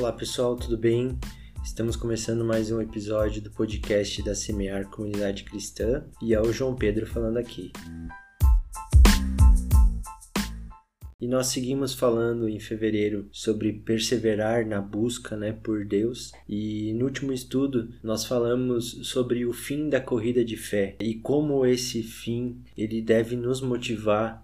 Olá pessoal, tudo bem? Estamos começando mais um episódio do podcast da Semear Comunidade Cristã e é o João Pedro falando aqui. E nós seguimos falando em fevereiro sobre perseverar na busca né, por Deus. E no último estudo nós falamos sobre o fim da corrida de fé e como esse fim ele deve nos motivar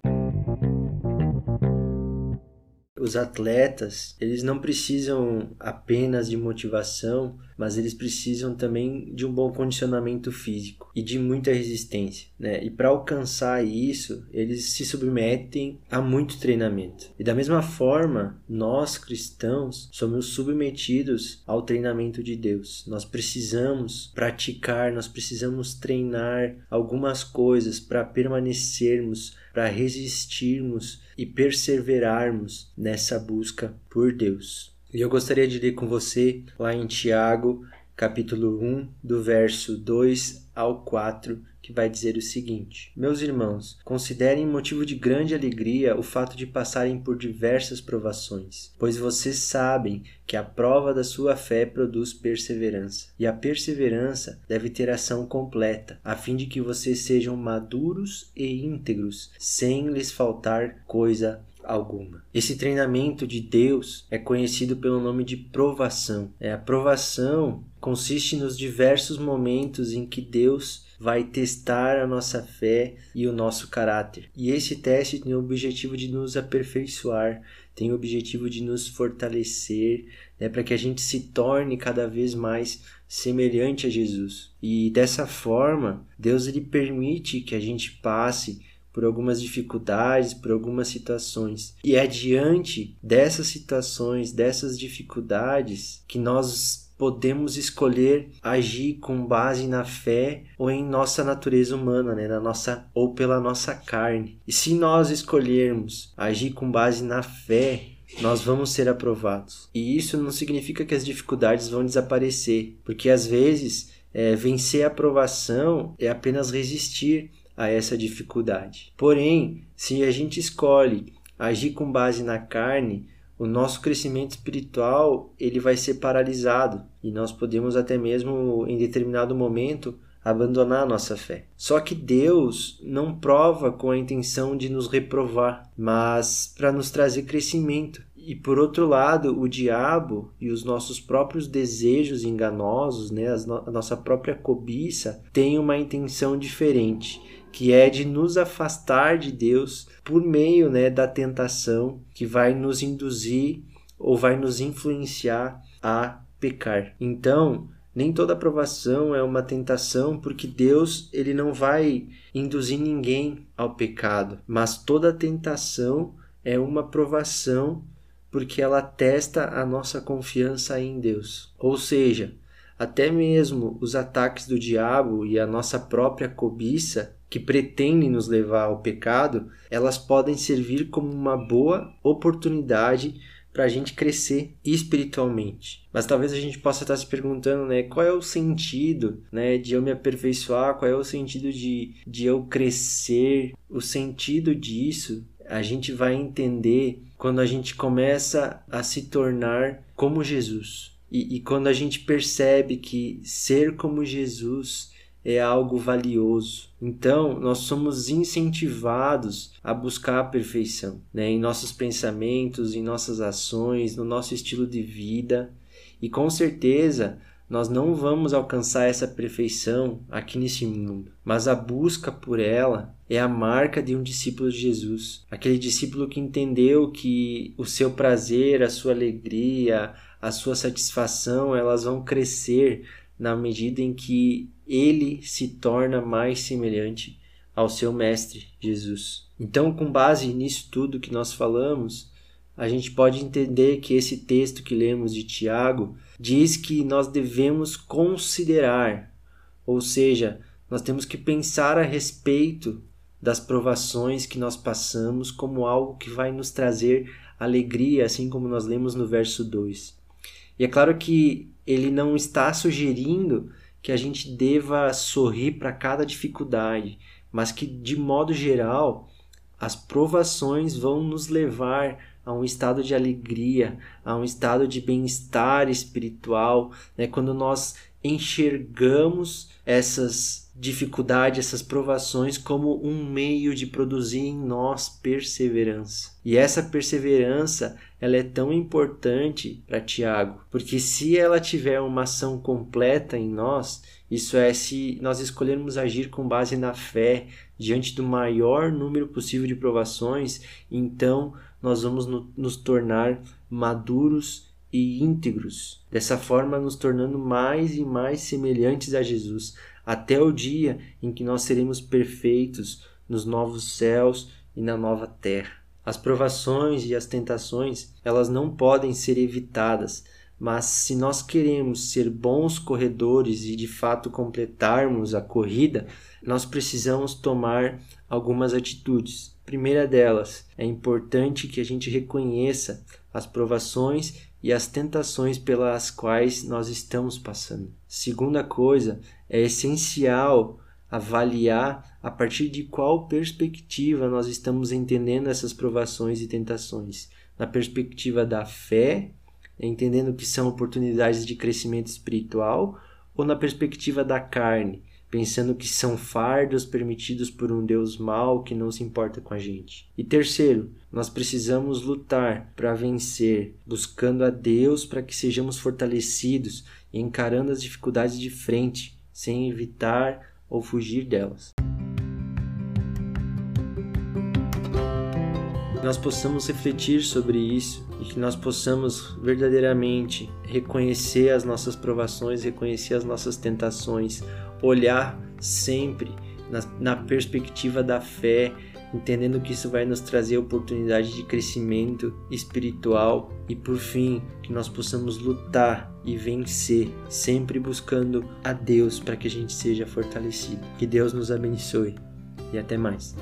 os atletas, eles não precisam apenas de motivação, mas eles precisam também de um bom condicionamento físico e de muita resistência, né? E para alcançar isso, eles se submetem a muito treinamento. E da mesma forma, nós cristãos somos submetidos ao treinamento de Deus. Nós precisamos praticar, nós precisamos treinar algumas coisas para permanecermos, para resistirmos e perseverarmos nessa busca por Deus. E eu gostaria de ler com você lá em Tiago, capítulo 1, do verso 2 ao 4, que vai dizer o seguinte: Meus irmãos, considerem motivo de grande alegria o fato de passarem por diversas provações, pois vocês sabem que a prova da sua fé produz perseverança, e a perseverança deve ter ação completa, a fim de que vocês sejam maduros e íntegros, sem lhes faltar coisa alguma. Esse treinamento de Deus é conhecido pelo nome de provação. É a provação consiste nos diversos momentos em que Deus vai testar a nossa fé e o nosso caráter. E esse teste tem o objetivo de nos aperfeiçoar, tem o objetivo de nos fortalecer, né, para que a gente se torne cada vez mais semelhante a Jesus. E dessa forma, Deus ele permite que a gente passe por algumas dificuldades, por algumas situações. E é diante dessas situações, dessas dificuldades, que nós podemos escolher agir com base na fé ou em nossa natureza humana, né, na nossa ou pela nossa carne. E se nós escolhermos agir com base na fé, nós vamos ser aprovados. E isso não significa que as dificuldades vão desaparecer, porque às vezes é, vencer a aprovação é apenas resistir a essa dificuldade. Porém, se a gente escolhe agir com base na carne, o nosso crescimento espiritual ele vai ser paralisado e nós podemos até mesmo em determinado momento abandonar a nossa fé. Só que Deus não prova com a intenção de nos reprovar, mas para nos trazer crescimento. E por outro lado, o diabo e os nossos próprios desejos enganosos, né, a nossa própria cobiça, têm uma intenção diferente que é de nos afastar de Deus por meio né, da tentação que vai nos induzir ou vai nos influenciar a pecar. Então, nem toda aprovação é uma tentação, porque Deus ele não vai induzir ninguém ao pecado, mas toda tentação é uma provação porque ela testa a nossa confiança em Deus. Ou seja, até mesmo os ataques do diabo e a nossa própria cobiça que pretendem nos levar ao pecado, elas podem servir como uma boa oportunidade para a gente crescer espiritualmente. Mas talvez a gente possa estar se perguntando, né, qual é o sentido, né, de eu me aperfeiçoar, qual é o sentido de, de eu crescer? O sentido disso a gente vai entender quando a gente começa a se tornar como Jesus. E, e quando a gente percebe que ser como Jesus é algo valioso. Então, nós somos incentivados a buscar a perfeição, né? em nossos pensamentos, em nossas ações, no nosso estilo de vida. E com certeza, nós não vamos alcançar essa perfeição aqui nesse mundo, mas a busca por ela é a marca de um discípulo de Jesus, aquele discípulo que entendeu que o seu prazer, a sua alegria, a sua satisfação, elas vão crescer na medida em que ele se torna mais semelhante ao seu mestre Jesus. Então, com base nisso tudo que nós falamos, a gente pode entender que esse texto que lemos de Tiago diz que nós devemos considerar, ou seja, nós temos que pensar a respeito das provações que nós passamos como algo que vai nos trazer alegria, assim como nós lemos no verso 2. E é claro que ele não está sugerindo que a gente deva sorrir para cada dificuldade, mas que de modo geral As provações vão nos levar a um estado de alegria, a um estado de bem-estar espiritual, né? Quando nós enxergamos essas dificuldades, essas provações como um meio de produzir em nós perseverança. E essa perseverança, ela é tão importante para Tiago, porque se ela tiver uma ação completa em nós, isso é se nós escolhermos agir com base na fé diante do maior número possível de provações, então nós vamos no, nos tornar maduros e íntegros, dessa forma nos tornando mais e mais semelhantes a Jesus, até o dia em que nós seremos perfeitos nos novos céus e na nova terra. As provações e as tentações, elas não podem ser evitadas, mas se nós queremos ser bons corredores e de fato completarmos a corrida, nós precisamos tomar algumas atitudes. primeira delas, é importante que a gente reconheça as provações e as tentações pelas quais nós estamos passando. Segunda coisa, é essencial avaliar a partir de qual perspectiva nós estamos entendendo essas provações e tentações. Na perspectiva da fé, entendendo que são oportunidades de crescimento espiritual, ou na perspectiva da carne, pensando que são fardos permitidos por um Deus mau que não se importa com a gente. E terceiro, nós precisamos lutar para vencer, buscando a Deus para que sejamos fortalecidos e encarando as dificuldades de frente, sem evitar ou fugir delas. Nós possamos refletir sobre isso e que nós possamos verdadeiramente reconhecer as nossas provações, reconhecer as nossas tentações, olhar sempre na, na perspectiva da fé, entendendo que isso vai nos trazer oportunidade de crescimento espiritual e por fim que nós possamos lutar e vencer, sempre buscando a Deus para que a gente seja fortalecido. Que Deus nos abençoe e até mais.